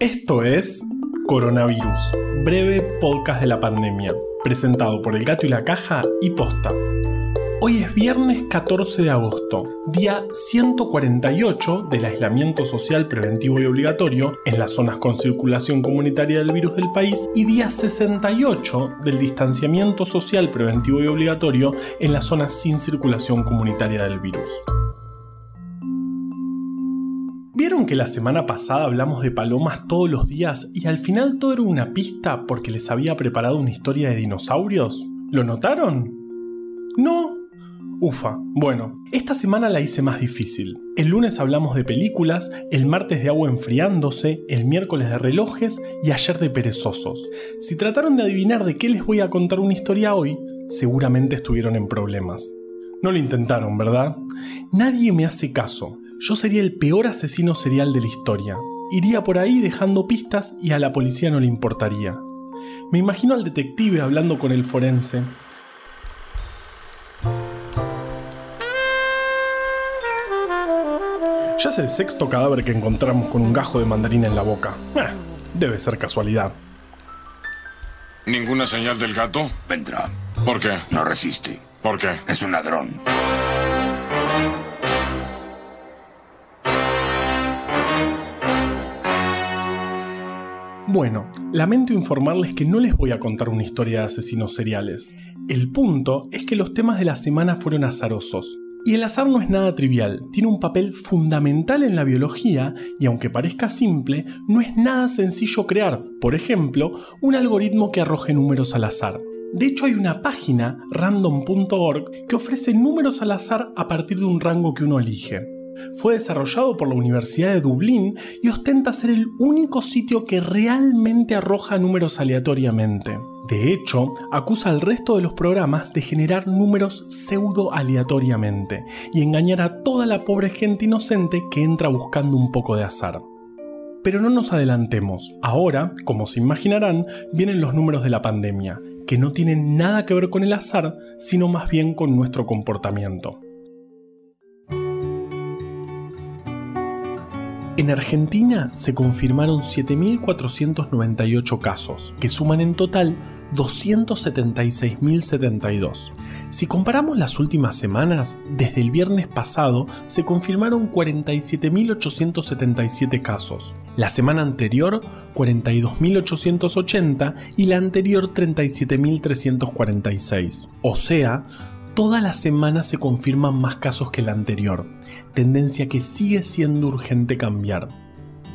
Esto es Coronavirus, breve podcast de la pandemia, presentado por El Gato y la Caja y Posta. Hoy es viernes 14 de agosto, día 148 del aislamiento social preventivo y obligatorio en las zonas con circulación comunitaria del virus del país y día 68 del distanciamiento social preventivo y obligatorio en las zonas sin circulación comunitaria del virus. ¿Vieron que la semana pasada hablamos de palomas todos los días y al final todo era una pista porque les había preparado una historia de dinosaurios? ¿Lo notaron? ¿No? Ufa, bueno, esta semana la hice más difícil. El lunes hablamos de películas, el martes de agua enfriándose, el miércoles de relojes y ayer de perezosos. Si trataron de adivinar de qué les voy a contar una historia hoy, seguramente estuvieron en problemas. No lo intentaron, ¿verdad? Nadie me hace caso. Yo sería el peor asesino serial de la historia. Iría por ahí dejando pistas y a la policía no le importaría. Me imagino al detective hablando con el forense. Ya es el sexto cadáver que encontramos con un gajo de mandarina en la boca. Eh, debe ser casualidad. ¿Ninguna señal del gato? Vendrá. ¿Por qué? No resiste. ¿Por qué? Es un ladrón. Bueno, lamento informarles que no les voy a contar una historia de asesinos seriales. El punto es que los temas de la semana fueron azarosos. Y el azar no es nada trivial, tiene un papel fundamental en la biología y aunque parezca simple, no es nada sencillo crear, por ejemplo, un algoritmo que arroje números al azar. De hecho hay una página, random.org, que ofrece números al azar a partir de un rango que uno elige. Fue desarrollado por la Universidad de Dublín y ostenta ser el único sitio que realmente arroja números aleatoriamente. De hecho, acusa al resto de los programas de generar números pseudo aleatoriamente y engañar a toda la pobre gente inocente que entra buscando un poco de azar. Pero no nos adelantemos, ahora, como se imaginarán, vienen los números de la pandemia, que no tienen nada que ver con el azar, sino más bien con nuestro comportamiento. En Argentina se confirmaron 7.498 casos, que suman en total 276.072. Si comparamos las últimas semanas, desde el viernes pasado se confirmaron 47.877 casos, la semana anterior 42.880 y la anterior 37.346. O sea, todas las semanas se confirman más casos que la anterior, tendencia que sigue siendo urgente cambiar.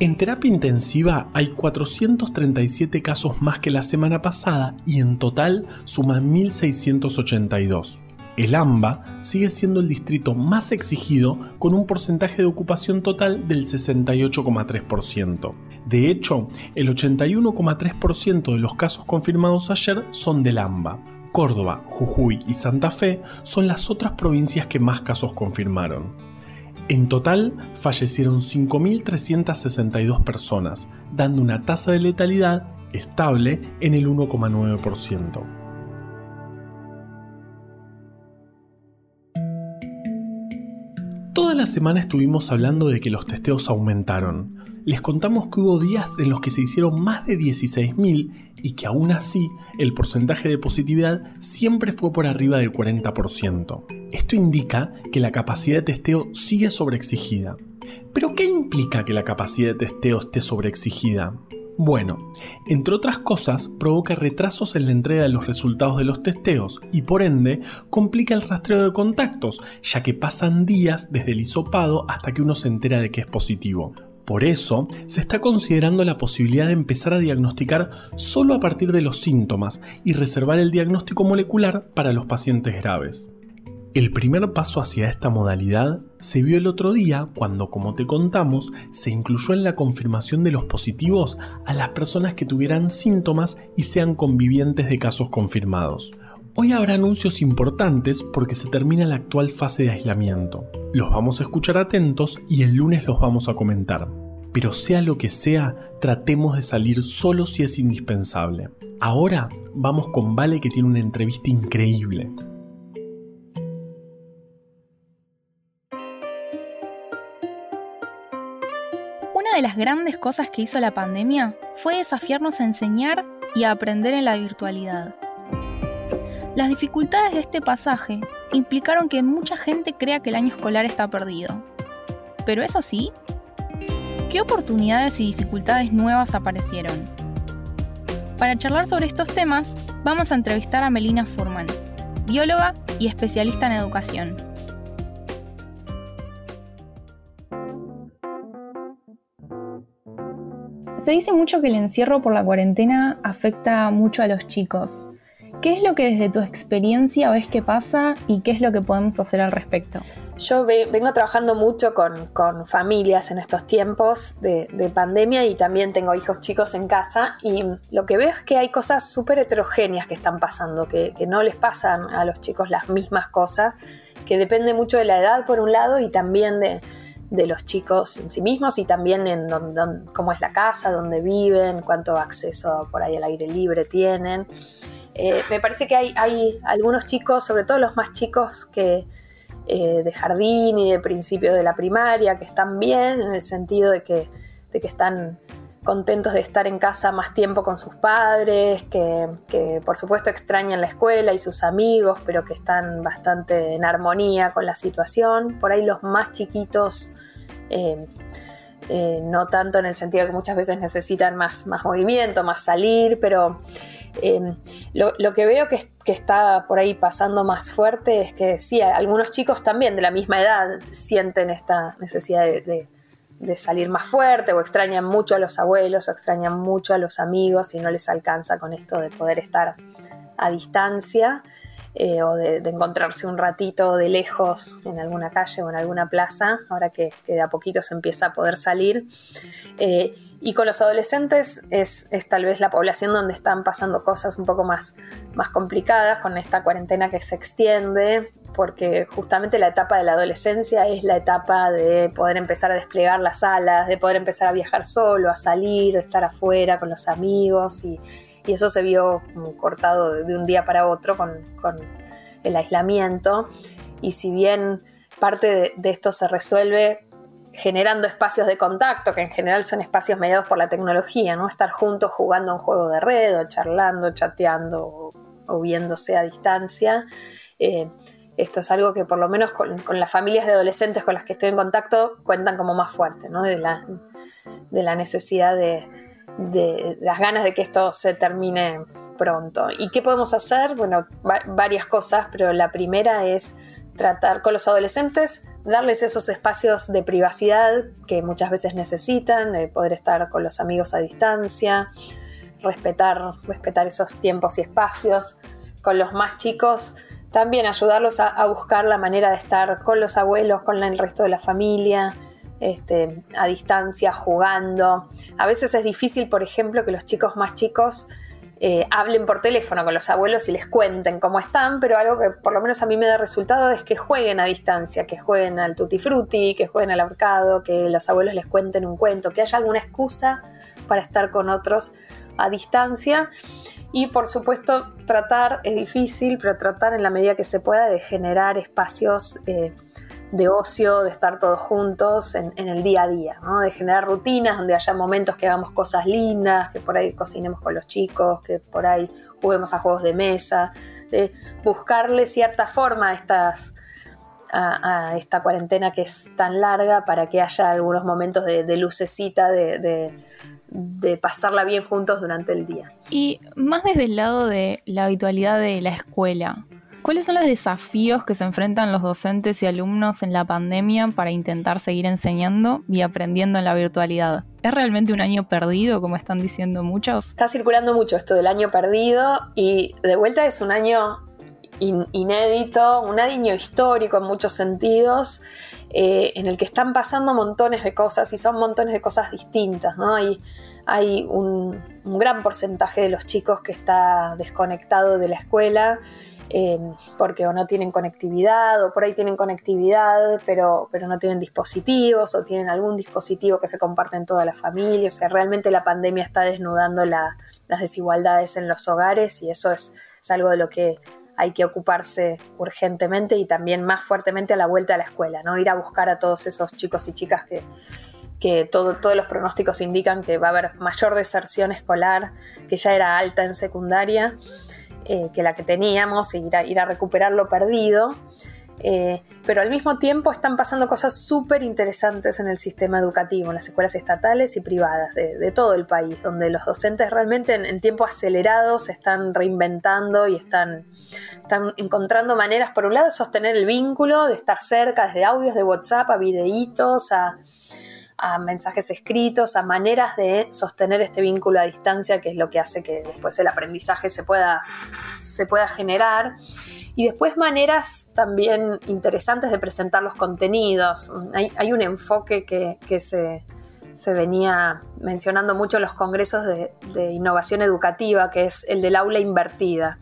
En terapia intensiva hay 437 casos más que la semana pasada y en total suman 1.682. El AMBA sigue siendo el distrito más exigido con un porcentaje de ocupación total del 68,3%. De hecho, el 81,3% de los casos confirmados ayer son del AMBA, Córdoba, Jujuy y Santa Fe son las otras provincias que más casos confirmaron. En total, fallecieron 5.362 personas, dando una tasa de letalidad estable en el 1,9%. Toda la semana estuvimos hablando de que los testeos aumentaron. Les contamos que hubo días en los que se hicieron más de 16.000 y que aún así el porcentaje de positividad siempre fue por arriba del 40%. Esto indica que la capacidad de testeo sigue sobreexigida. ¿Pero qué implica que la capacidad de testeo esté sobreexigida? Bueno, entre otras cosas, provoca retrasos en la entrega de los resultados de los testeos y por ende complica el rastreo de contactos, ya que pasan días desde el hisopado hasta que uno se entera de que es positivo. Por eso, se está considerando la posibilidad de empezar a diagnosticar solo a partir de los síntomas y reservar el diagnóstico molecular para los pacientes graves. El primer paso hacia esta modalidad se vio el otro día cuando, como te contamos, se incluyó en la confirmación de los positivos a las personas que tuvieran síntomas y sean convivientes de casos confirmados. Hoy habrá anuncios importantes porque se termina la actual fase de aislamiento. Los vamos a escuchar atentos y el lunes los vamos a comentar. Pero sea lo que sea, tratemos de salir solo si es indispensable. Ahora vamos con Vale que tiene una entrevista increíble. Una de las grandes cosas que hizo la pandemia fue desafiarnos a enseñar y a aprender en la virtualidad. Las dificultades de este pasaje implicaron que mucha gente crea que el año escolar está perdido. ¿Pero es así? ¿Qué oportunidades y dificultades nuevas aparecieron? Para charlar sobre estos temas, vamos a entrevistar a Melina Furman, bióloga y especialista en educación. Se dice mucho que el encierro por la cuarentena afecta mucho a los chicos. ¿Qué es lo que desde tu experiencia ves que pasa y qué es lo que podemos hacer al respecto? Yo vengo trabajando mucho con, familias en estos tiempos de, pandemia y también tengo hijos chicos en casa y lo que veo es que hay cosas súper heterogéneas que están pasando, que, no les pasan a los chicos las mismas cosas, que depende mucho de la edad por un lado y también de, los chicos en sí mismos y también en cómo es la casa, dónde viven, cuánto acceso por ahí al aire libre tienen. Eh, me parece que hay, algunos chicos, sobre todo los más chicos que eh, de jardín y de principio de la primaria, que están bien en el sentido de que, están contentos de estar en casa más tiempo con sus padres, que, por supuesto extrañan la escuela y sus amigos, pero que están bastante en armonía con la situación. Por ahí los más chiquitos eh, no tanto en el sentido de que muchas veces necesitan más, más movimiento, más salir, pero eh, lo, que veo que, está por ahí pasando más fuerte es que sí, algunos chicos también de la misma edad sienten esta necesidad de, de salir más fuerte o extrañan mucho a los abuelos o extrañan mucho a los amigos y no les alcanza con esto de poder estar a distancia. Eh, o de, encontrarse un ratito de lejos en alguna calle o en alguna plaza, ahora que, de a poquito se empieza a poder salir. Eh, y con los adolescentes es, tal vez la población donde están pasando cosas un poco más, más complicadas con esta cuarentena que se extiende, porque justamente la etapa de la adolescencia es la etapa de poder empezar a desplegar las alas, de poder empezar a viajar solo, a salir, de estar afuera con los amigos y, y eso se vio cortado de un día para otro con, el aislamiento. Y si bien parte de, esto se resuelve generando espacios de contacto, que en general son espacios mediados por la tecnología, ¿no? Estar juntos jugando un juego de red, o charlando, chateando, o, viéndose a distancia. Eh, esto es algo que por lo menos con, las familias de adolescentes con las que estoy en contacto cuentan como más fuerte, ¿no? de, la, de la necesidad de, de las ganas de que esto se termine pronto. ¿Y qué podemos hacer? Bueno, varias cosas, pero la primera es tratar con los adolescentes, darles esos espacios de privacidad que muchas veces necesitan, de poder estar con los amigos a distancia, respetar, respetar esos tiempos y espacios. Con los más chicos, también ayudarlos a, a buscar la manera de estar con los abuelos, con el resto de la familia, este, a distancia, jugando. A veces es difícil, por ejemplo, que los chicos más chicos eh, hablen por teléfono con los abuelos y les cuenten cómo están, pero algo que por lo menos a mí me da resultado es que jueguen a distancia, que jueguen al tutti frutti, que jueguen al ahorcado, que los abuelos les cuenten un cuento, que haya alguna excusa para estar con otros a distancia. Y por supuesto, tratar, es difícil, pero tratar en la medida que se pueda de generar espacios eh, de ocio, de estar todos juntos en, el día a día, de generar rutinas donde haya momentos que hagamos cosas lindas, que por ahí cocinemos con los chicos, que por ahí juguemos a juegos de mesa, de buscarle cierta forma a, estas, a, esta cuarentena que es tan larga para que haya algunos momentos de, lucecita, de pasarla bien juntos durante el día. Y más desde el lado de la habitualidad de la escuela, ¿Cuáles son los desafíos que se enfrentan los docentes y alumnos en la pandemia para intentar seguir enseñando y aprendiendo en la virtualidad? ¿Es realmente un año perdido, como están diciendo muchos? Está circulando mucho esto del año perdido y de vuelta es un año inédito, un año histórico en muchos sentidos, eh, en el que están pasando montones de cosas y son montones de cosas distintas. ¿no? Hay, un, un gran porcentaje de los chicos que está desconectado de la escuela eh, porque o no tienen conectividad o por ahí tienen conectividad pero, pero no tienen dispositivos o tienen algún dispositivo que se comparte en toda la familia. O sea, realmente la pandemia está desnudando las desigualdades en los hogares y eso es, algo de lo que hay que ocuparse urgentemente y también más fuertemente a la vuelta a la escuela, ¿no? Ir a buscar a todos esos chicos y chicas que, que todo, todos los pronósticos indican que va a haber mayor deserción escolar, que ya era alta en secundaria, eh, que la que teníamos, e ir a, ir a recuperar lo perdido. Eh, pero al mismo tiempo están pasando cosas súper interesantes en el sistema educativo, en las escuelas estatales y privadas de, todo el país, donde los docentes realmente en, tiempo acelerado se están reinventando y están, están encontrando maneras, por un lado, de sostener el vínculo, de estar cerca, desde audios de WhatsApp a videitos, a, a mensajes escritos, a maneras de sostener este vínculo a distancia, que es lo que hace que después el aprendizaje se pueda, se pueda generar. Y después maneras también interesantes de presentar los contenidos. Hay, un enfoque que, se, venía mencionando mucho en los congresos de, innovación educativa, que es el del aula invertida.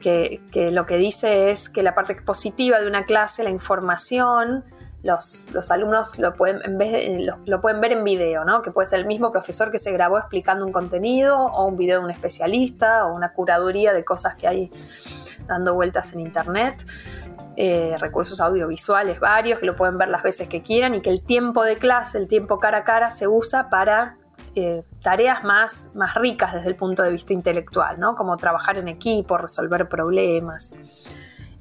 Que, lo que dice es que la parte positiva de una clase, la información, los, alumnos lo pueden, en vez lo, pueden ver en video, ¿no? que puede ser el mismo profesor que se grabó explicando un contenido o un video de un especialista o una curaduría de cosas que hay dando vueltas en internet. Eh, recursos audiovisuales varios que lo pueden ver las veces que quieran y que el tiempo de clase, el tiempo cara a cara se usa para eh, tareas más, más ricas desde el punto de vista intelectual, ¿no? como trabajar en equipo, resolver problemas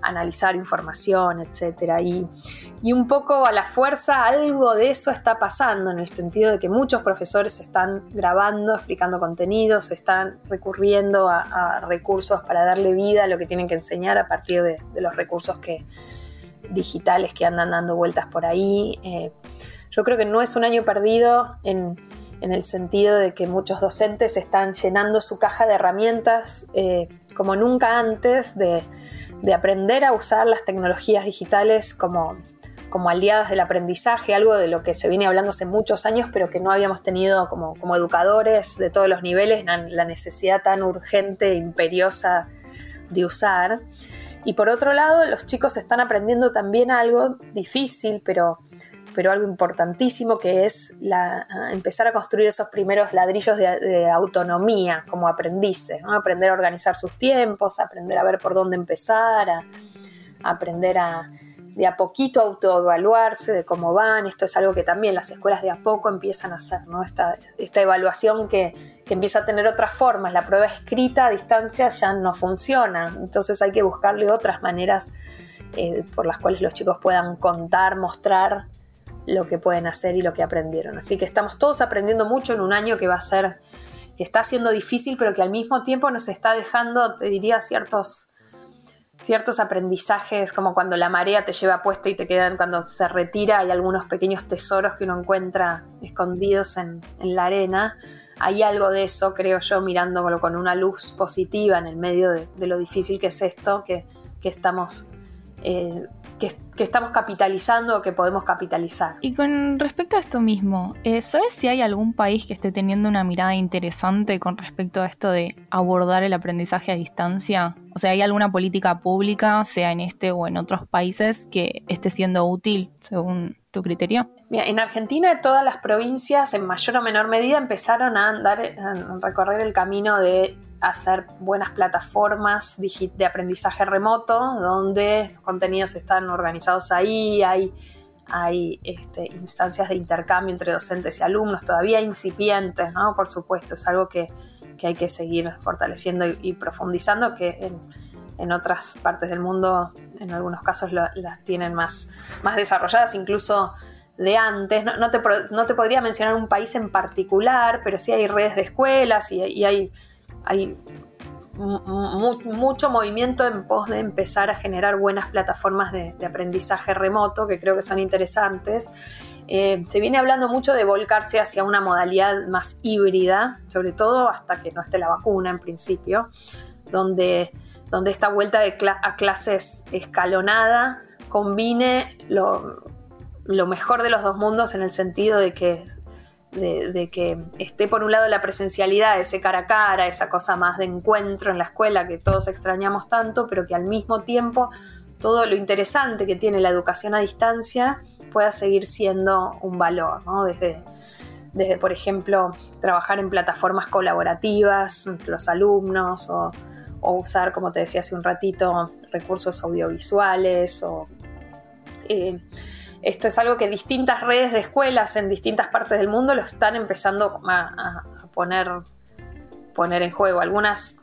analizar información, etc. Y, un poco a la fuerza algo de eso está pasando, en el sentido de que muchos profesores están grabando, explicando contenidos, están recurriendo a, recursos para darle vida a lo que tienen que enseñar a partir de, los recursos que, digitales que andan dando vueltas por ahí. Eh, yo creo que no es un año perdido en, el sentido de que muchos docentes están llenando su caja de herramientas eh, como nunca antes de de aprender a usar las tecnologías digitales como, como aliadas del aprendizaje, algo de lo que se viene hablando hace muchos años, pero que no habíamos tenido como, como educadores de todos los niveles, la necesidad tan urgente e imperiosa de usar. Y por otro lado, los chicos están aprendiendo también algo difícil, pero pero algo importantísimo que es la, empezar a construir esos primeros ladrillos de, autonomía como aprendices, aprender a organizar sus tiempos, aprender a ver por dónde empezar, aprender a de a poquito autoevaluarse de cómo van. Esto es algo que también las escuelas de a poco empiezan a hacer, ¿no? esta, esta evaluación que, que empieza a tener otras formas. La prueba escrita a distancia ya no funciona, entonces hay que buscarle otras maneras eh, por las cuales los chicos puedan contar, mostrar lo que pueden hacer y lo que aprendieron. Así que estamos todos aprendiendo mucho en un año que va a ser, que está siendo difícil, pero que al mismo tiempo nos está dejando, te diría, ciertos, ciertos aprendizajes, como cuando la marea te lleva puesta y te quedan, cuando se retira, hay algunos pequeños tesoros que uno encuentra escondidos en, la arena. Hay algo de eso, creo yo, mirándolo con una luz positiva en el medio de, lo difícil que es esto, que, estamos eh, que, estamos capitalizando o que podemos capitalizar. Y con respecto a esto mismo, eh, ¿sabes si hay algún país que esté teniendo una mirada interesante con respecto a esto de abordar el aprendizaje a distancia? O sea, ¿hay alguna política pública, sea en este o en otros países, que esté siendo útil según tu criterio? Mira, en Argentina todas las provincias en mayor o menor medida empezaron a andar, a recorrer el camino de hacer buenas plataformas de aprendizaje remoto donde los contenidos están organizados ahí, hay, hay este, instancias de intercambio entre docentes y alumnos todavía incipientes, ¿no? Por supuesto, es algo que, hay que seguir fortaleciendo y, profundizando, que en, otras partes del mundo en algunos casos las tienen más, más desarrolladas, incluso de antes. No, te, no, te, podría mencionar un país en particular, pero sí hay redes de escuelas y hay hay mucho movimiento en pos de empezar a generar buenas plataformas de, aprendizaje remoto que creo que son interesantes. Eh, se viene hablando mucho de volcarse hacia una modalidad más híbrida, sobre todo hasta que no esté la vacuna en principio, donde, donde esta vuelta a clases escalonada combine lo, lo mejor de los dos mundos en el sentido de que de, que esté por un lado la presencialidad, ese cara a cara, esa cosa más de encuentro en la escuela que todos extrañamos tanto, pero que al mismo tiempo todo lo interesante que tiene la educación a distancia pueda seguir siendo un valor, desde, desde, por ejemplo, trabajar en plataformas colaborativas entre los alumnos o, usar, como te decía hace un ratito, recursos audiovisuales o... Eh, esto es algo que distintas redes de escuelas en distintas partes del mundo lo están empezando a, poner, poner en juego. Algunas,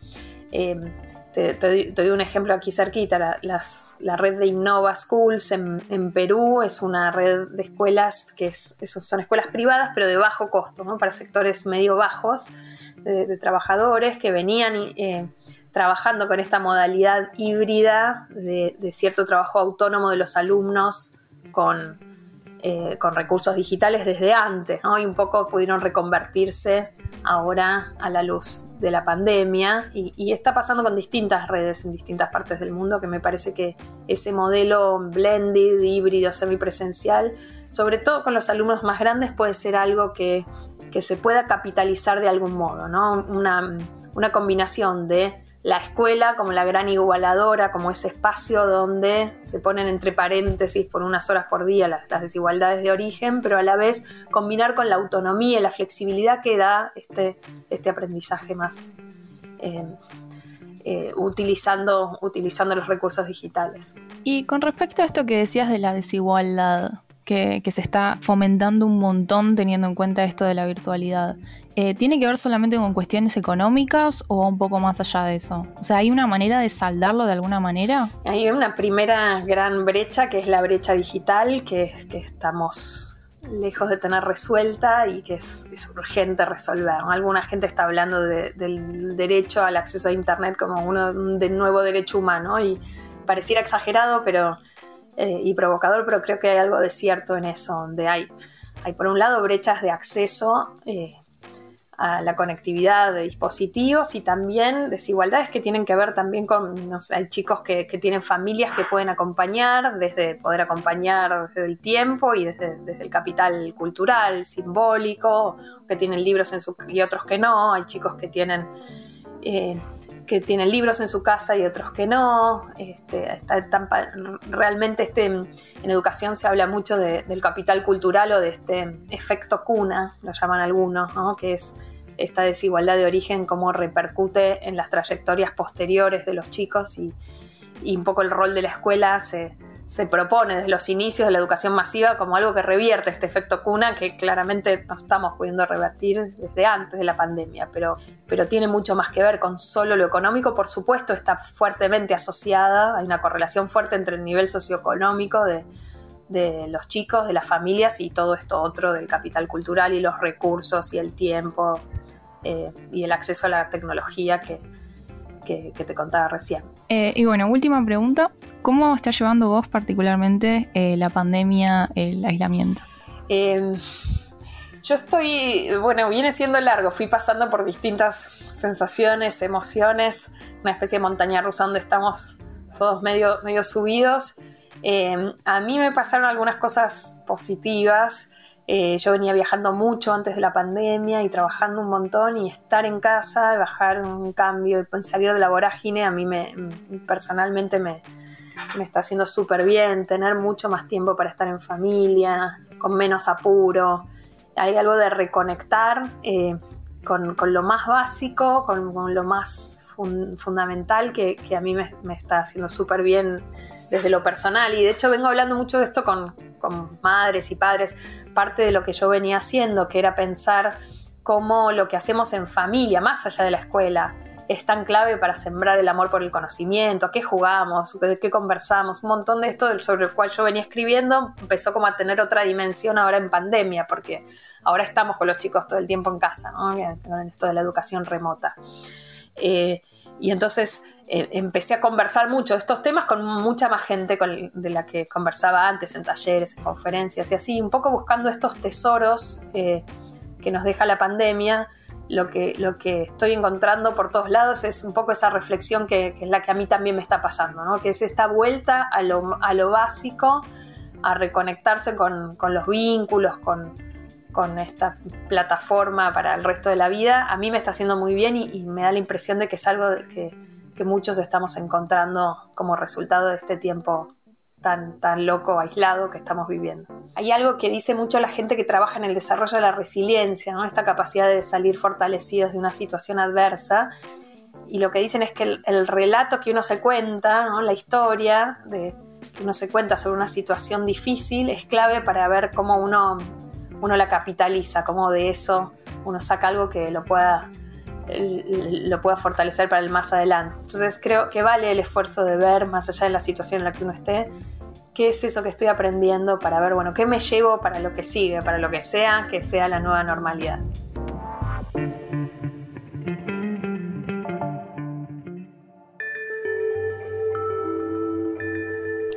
eh, te, doy un ejemplo aquí cerquita, la, red de Innova Schools en, Perú es una red de escuelas que es, son escuelas privadas pero de bajo costo, para sectores medio bajos de, trabajadores que venían... Eh, trabajando con esta modalidad híbrida de, cierto trabajo autónomo de los alumnos con, eh, con recursos digitales desde antes, y un poco pudieron reconvertirse ahora a la luz de la pandemia y, está pasando con distintas redes en distintas partes del mundo que me parece que ese modelo blended, híbrido, semipresencial, sobre todo con los alumnos más grandes, puede ser algo que, se pueda capitalizar de algún modo, ¿no? una, una combinación de la escuela como la gran igualadora, como ese espacio donde se ponen entre paréntesis por unas horas por día las, desigualdades de origen, pero a la vez combinar con la autonomía y la flexibilidad que da este, este aprendizaje más eh, eh, utilizando, utilizando los recursos digitales. Y con respecto a esto que decías de la desigualdad, que, se está fomentando un montón teniendo en cuenta esto de la virtualidad. Eh, ¿Tiene que ver solamente con cuestiones económicas o un poco más allá de eso? O sea, ¿hay una manera de saldarlo de alguna manera? Hay una primera gran brecha que es la brecha digital que, estamos lejos de tener resuelta y que es, urgente resolver. Alguna gente está hablando del derecho al acceso a Internet como uno del nuevo derecho humano y pareciera exagerado, pero eh, y provocador, pero creo que hay algo de cierto en eso, donde hay, hay por un lado brechas de acceso eh, a la conectividad de dispositivos y también desigualdades que tienen que ver también con, no sé, hay chicos que, tienen familias que pueden acompañar, desde poder acompañar desde el tiempo y desde, el capital cultural, simbólico, que tienen libros en su, y otros que no, hay chicos que tienen... Eh, que tienen libros en su casa y otros que no. Este, realmente este, en educación se habla mucho del capital cultural o de este efecto cuna, lo llaman algunos, que es esta desigualdad de origen, cómo repercute en las trayectorias posteriores de los chicos y, y un poco el rol de la escuela se, se propone desde los inicios de la educación masiva como algo que revierte este efecto cuna que claramente no estamos pudiendo revertir desde antes de la pandemia, pero, pero tiene mucho más que ver con solo lo económico. Por supuesto, está fuertemente asociada, hay una correlación fuerte entre el nivel socioeconómico de, los chicos, de las familias y todo esto otro del capital cultural y los recursos y el tiempo eh, y el acceso a la tecnología que, que, te contaba recién. Eh, y bueno, última pregunta. ¿Cómo está llevando vos particularmente eh, la pandemia, el aislamiento? Em, yo estoy, bueno, viene siendo largo, fui pasando por distintas sensaciones, emociones, una especie de montaña rusa donde estamos todos medio, medio subidos. Em, a mí me pasaron algunas cosas positivas. Eh, yo venía viajando mucho antes de la pandemia y trabajando un montón y estar en casa, bajar un cambio y salir de la vorágine, a mí me, personalmente me, me está haciendo súper bien, tener mucho más tiempo para estar en familia, con menos apuro. Hay algo de reconectar eh, con, lo más básico, con, lo más fundamental que, a mí me, está haciendo súper bien desde lo personal. Y de hecho vengo hablando mucho de esto con, con madres y padres. Parte de lo que yo venía haciendo, que era pensar cómo lo que hacemos en familia, más allá de la escuela, es tan clave para sembrar el amor por el conocimiento, a qué jugamos, de qué conversamos, un montón de esto sobre el cual yo venía escribiendo empezó como a tener otra dimensión ahora en pandemia, porque ahora estamos con los chicos todo el tiempo en casa, en esto de la educación remota. Eh, y entonces eh, empecé a conversar mucho estos temas con mucha más gente de la que conversaba antes en talleres, en conferencias y así, un poco buscando estos tesoros eh, que nos deja la pandemia lo que, lo que estoy encontrando por todos lados es un poco esa reflexión que, es la que a mí también me está pasando, ¿no? que es esta vuelta a lo, a lo básico, a reconectarse con, con los vínculos, con, con, esta plataforma para el resto de la vida, a mí me está haciendo muy bien y, y me da la impresión de que es algo que, que muchos estamos encontrando como resultado de este tiempo tan, tan loco, aislado que estamos viviendo. Hay algo que dice mucho la gente que trabaja en el desarrollo de la resiliencia, ¿no? esta capacidad de salir fortalecidos de una situación adversa. Y lo que dicen es que el, relato que uno se cuenta, la historia que uno se cuenta sobre una situación difícil es clave para ver cómo uno, uno la capitaliza, cómo de eso uno saca algo que lo pueda, lo pueda fortalecer para el más adelante. Entonces creo que vale el esfuerzo de ver, más allá de la situación en la que uno esté, qué es eso que estoy aprendiendo para ver, bueno, qué me llevo para lo que sigue, para lo que sea, que sea la nueva normalidad.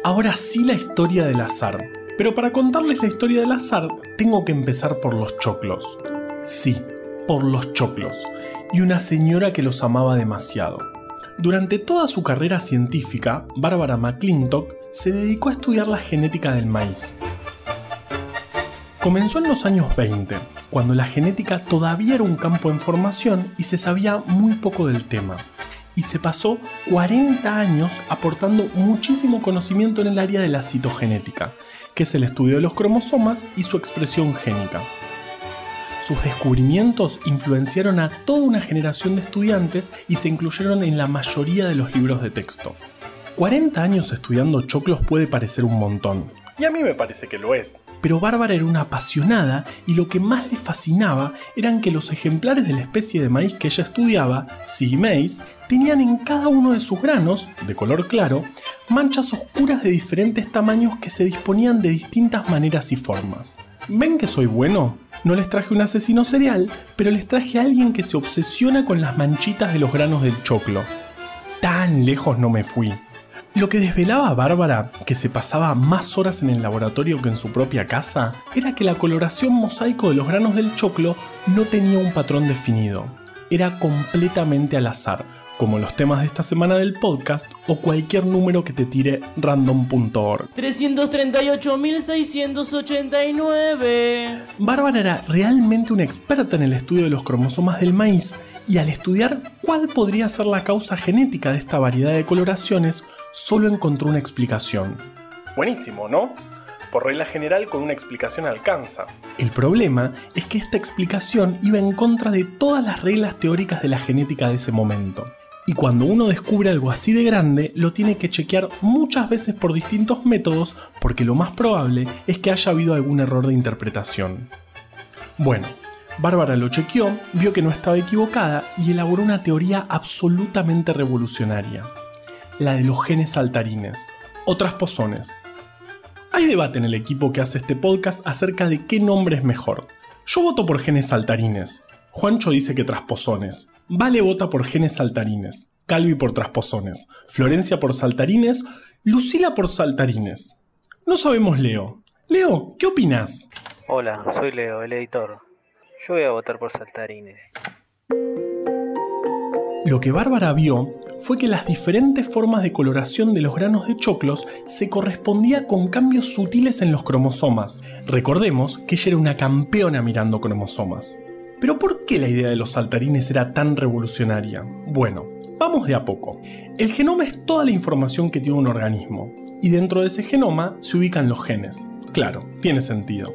Ahora sí la historia del azar. Pero para contarles la historia del azar, tengo que empezar por los choclos. Sí, por los choclos. Y una señora que los amaba demasiado. Durante toda su carrera científica, Bárbara McClintock se dedicó a estudiar la genética del maíz. Comenzó en los años 20, cuando la genética todavía era un campo en formación y se sabía muy poco del tema y se pasó 40 años aportando muchísimo conocimiento en el área de la citogenética, que es el estudio de los cromosomas y su expresión génica. Sus descubrimientos influenciaron a toda una generación de estudiantes y se incluyeron en la mayoría de los libros de texto. 40 años estudiando choclos puede parecer un montón. Y a mí me parece que lo es. Pero Bárbara era una apasionada y lo que más le fascinaba eran que los ejemplares de la especie de maíz que ella estudiaba, Sea Maize, tenían en cada uno de sus granos, de color claro, manchas oscuras de diferentes tamaños que se disponían de distintas maneras y formas. ¿Ven que soy bueno? No les traje un asesino serial, pero les traje a alguien que se obsesiona con las manchitas de los granos del choclo. Tan lejos no me fui. Lo que desvelaba a Bárbara, que se pasaba más horas en el laboratorio que en su propia casa, era que la coloración mosaico de los granos del choclo no tenía un patrón definido. Era completamente al azar, como los temas de esta semana del podcast o cualquier número que te tire random.org. 338.689. Bárbara era realmente una experta en el estudio de los cromosomas del maíz y al estudiar cuál podría ser la causa genética de esta variedad de coloraciones, solo encontró una explicación. Buenísimo, ¿no? por regla general con una explicación alcanza. El problema es que esta explicación iba en contra de todas las reglas teóricas de la genética de ese momento. Y cuando uno descubre algo así de grande, lo tiene que chequear muchas veces por distintos métodos porque lo más probable es que haya habido algún error de interpretación. Bueno, Bárbara lo chequeó, vio que no estaba equivocada y elaboró una teoría absolutamente revolucionaria, la de los genes saltarines, o trasposones. Hay debate en el equipo que hace este podcast acerca de qué nombre es mejor. Yo voto por genes saltarines. Juancho dice que trasposones. Vale vota por genes saltarines, Calvi por trasposones, Florencia por saltarines, Lucila por saltarines. No sabemos Leo. Leo, ¿qué opinas? Hola, soy Leo, el editor. Yo voy a votar por saltarines. Lo que Bárbara vio fue que las diferentes formas de coloración de los granos de choclos se correspondía con cambios sutiles en los cromosomas. Recordemos que ella era una campeona mirando cromosomas. Pero ¿por qué la idea de los saltarines era tan revolucionaria? Bueno, vamos de a poco. El genoma es toda la información que tiene un organismo, y dentro de ese genoma se ubican los genes. Claro, tiene sentido.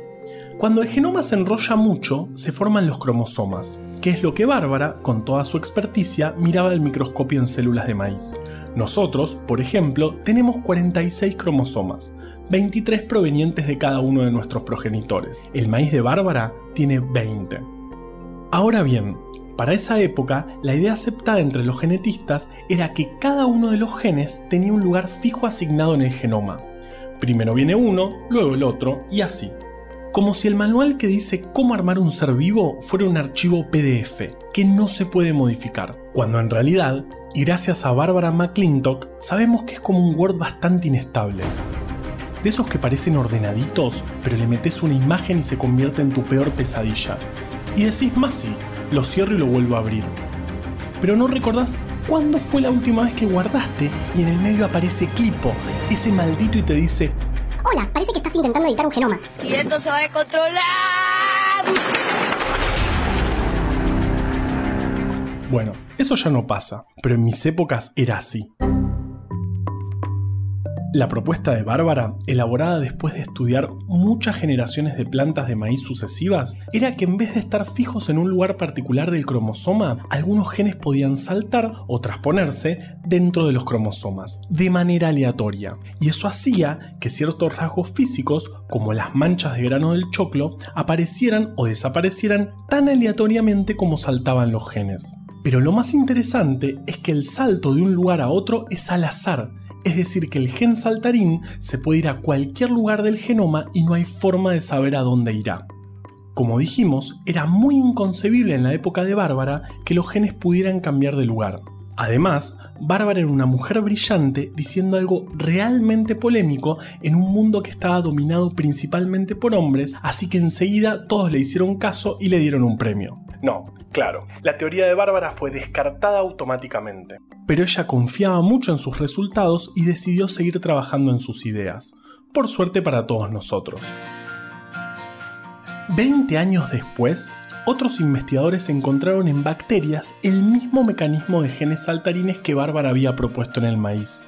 Cuando el genoma se enrolla mucho, se forman los cromosomas, que es lo que Bárbara, con toda su experticia, miraba al microscopio en células de maíz. Nosotros, por ejemplo, tenemos 46 cromosomas, 23 provenientes de cada uno de nuestros progenitores. El maíz de Bárbara tiene 20. Ahora bien, para esa época, la idea aceptada entre los genetistas era que cada uno de los genes tenía un lugar fijo asignado en el genoma. Primero viene uno, luego el otro, y así. Como si el manual que dice cómo armar un ser vivo fuera un archivo PDF, que no se puede modificar, cuando en realidad, y gracias a Barbara McClintock, sabemos que es como un Word bastante inestable. De esos que parecen ordenaditos, pero le metes una imagen y se convierte en tu peor pesadilla y decís más sí, lo cierro y lo vuelvo a abrir. Pero no recordás cuándo fue la última vez que guardaste y en el medio aparece Clipo, ese maldito y te dice, Hola, parece que estás intentando editar un genoma. Y esto se va a descontrolar. Bueno, eso ya no pasa, pero en mis épocas era así. La propuesta de Bárbara, elaborada después de estudiar muchas generaciones de plantas de maíz sucesivas, era que en vez de estar fijos en un lugar particular del cromosoma, algunos genes podían saltar o transponerse dentro de los cromosomas, de manera aleatoria. Y eso hacía que ciertos rasgos físicos, como las manchas de grano del choclo, aparecieran o desaparecieran tan aleatoriamente como saltaban los genes. Pero lo más interesante es que el salto de un lugar a otro es al azar, es decir, que el gen saltarín se puede ir a cualquier lugar del genoma y no hay forma de saber a dónde irá. Como dijimos, era muy inconcebible en la época de Bárbara que los genes pudieran cambiar de lugar. Además, Bárbara era una mujer brillante diciendo algo realmente polémico en un mundo que estaba dominado principalmente por hombres, así que enseguida todos le hicieron caso y le dieron un premio. No, claro, la teoría de Bárbara fue descartada automáticamente. Pero ella confiaba mucho en sus resultados y decidió seguir trabajando en sus ideas. Por suerte para todos nosotros. Veinte años después, otros investigadores encontraron en bacterias el mismo mecanismo de genes saltarines que Bárbara había propuesto en el maíz.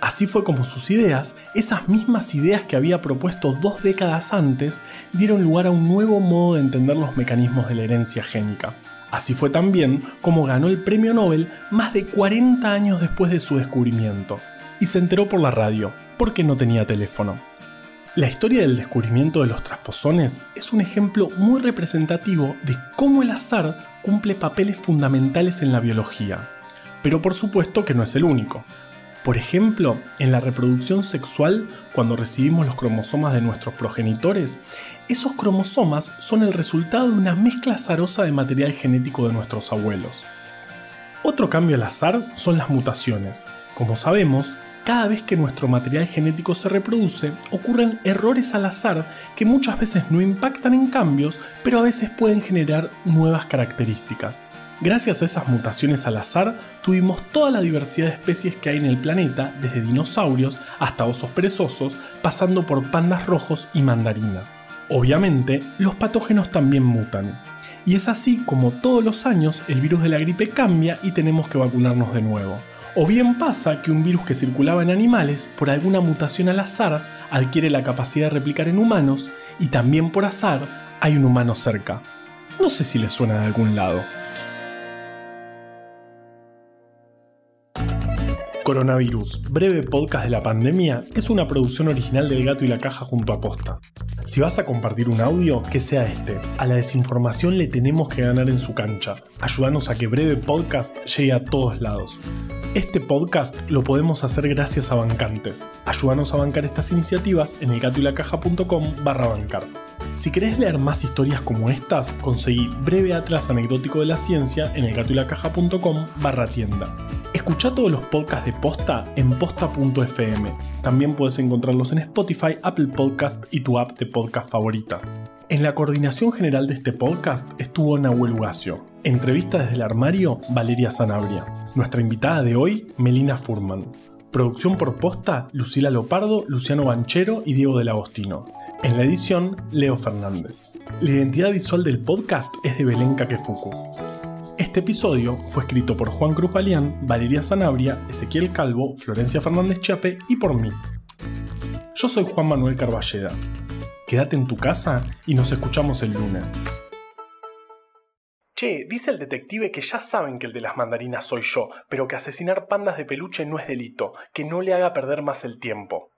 Así fue como sus ideas, esas mismas ideas que había propuesto dos décadas antes, dieron lugar a un nuevo modo de entender los mecanismos de la herencia génica. Así fue también como ganó el premio Nobel más de 40 años después de su descubrimiento. Y se enteró por la radio, porque no tenía teléfono. La historia del descubrimiento de los trasposones es un ejemplo muy representativo de cómo el azar cumple papeles fundamentales en la biología. Pero por supuesto que no es el único. Por ejemplo, en la reproducción sexual, cuando recibimos los cromosomas de nuestros progenitores, esos cromosomas son el resultado de una mezcla azarosa de material genético de nuestros abuelos. Otro cambio al azar son las mutaciones. Como sabemos, cada vez que nuestro material genético se reproduce, ocurren errores al azar que muchas veces no impactan en cambios, pero a veces pueden generar nuevas características. Gracias a esas mutaciones al azar, tuvimos toda la diversidad de especies que hay en el planeta, desde dinosaurios hasta osos perezosos, pasando por pandas rojos y mandarinas. Obviamente, los patógenos también mutan. Y es así como todos los años el virus de la gripe cambia y tenemos que vacunarnos de nuevo. O bien pasa que un virus que circulaba en animales, por alguna mutación al azar, adquiere la capacidad de replicar en humanos y también por azar hay un humano cerca. No sé si les suena de algún lado. Coronavirus, breve podcast de la pandemia, es una producción original del Gato y la Caja junto a Posta. Si vas a compartir un audio, que sea este. A la desinformación le tenemos que ganar en su cancha. Ayúdanos a que breve podcast llegue a todos lados. Este podcast lo podemos hacer gracias a bancantes. Ayúdanos a bancar estas iniciativas en elgatoylacaja.com barra bancar. Si querés leer más historias como estas, conseguí Breve Atlas Anecdótico de la Ciencia en elgatoylacaja.com barra tienda. Escucha todos los podcasts de Posta en posta.fm. También puedes encontrarlos en Spotify, Apple Podcast y tu app de podcast favorita. En la coordinación general de este podcast estuvo Nahuel Ugacio. Entrevista desde el armario, Valeria Sanabria. Nuestra invitada de hoy, Melina Furman. Producción por posta, Lucila Lopardo, Luciano Banchero y Diego del Agostino. En la edición, Leo Fernández. La identidad visual del podcast es de Belén Kakefuku. Este episodio fue escrito por Juan Cruz Balián, Valeria Sanabria, Ezequiel Calvo, Florencia Fernández Chape y por mí. Yo soy Juan Manuel Carballeda. Quédate en tu casa y nos escuchamos el lunes. Che, dice el detective que ya saben que el de las mandarinas soy yo, pero que asesinar pandas de peluche no es delito, que no le haga perder más el tiempo.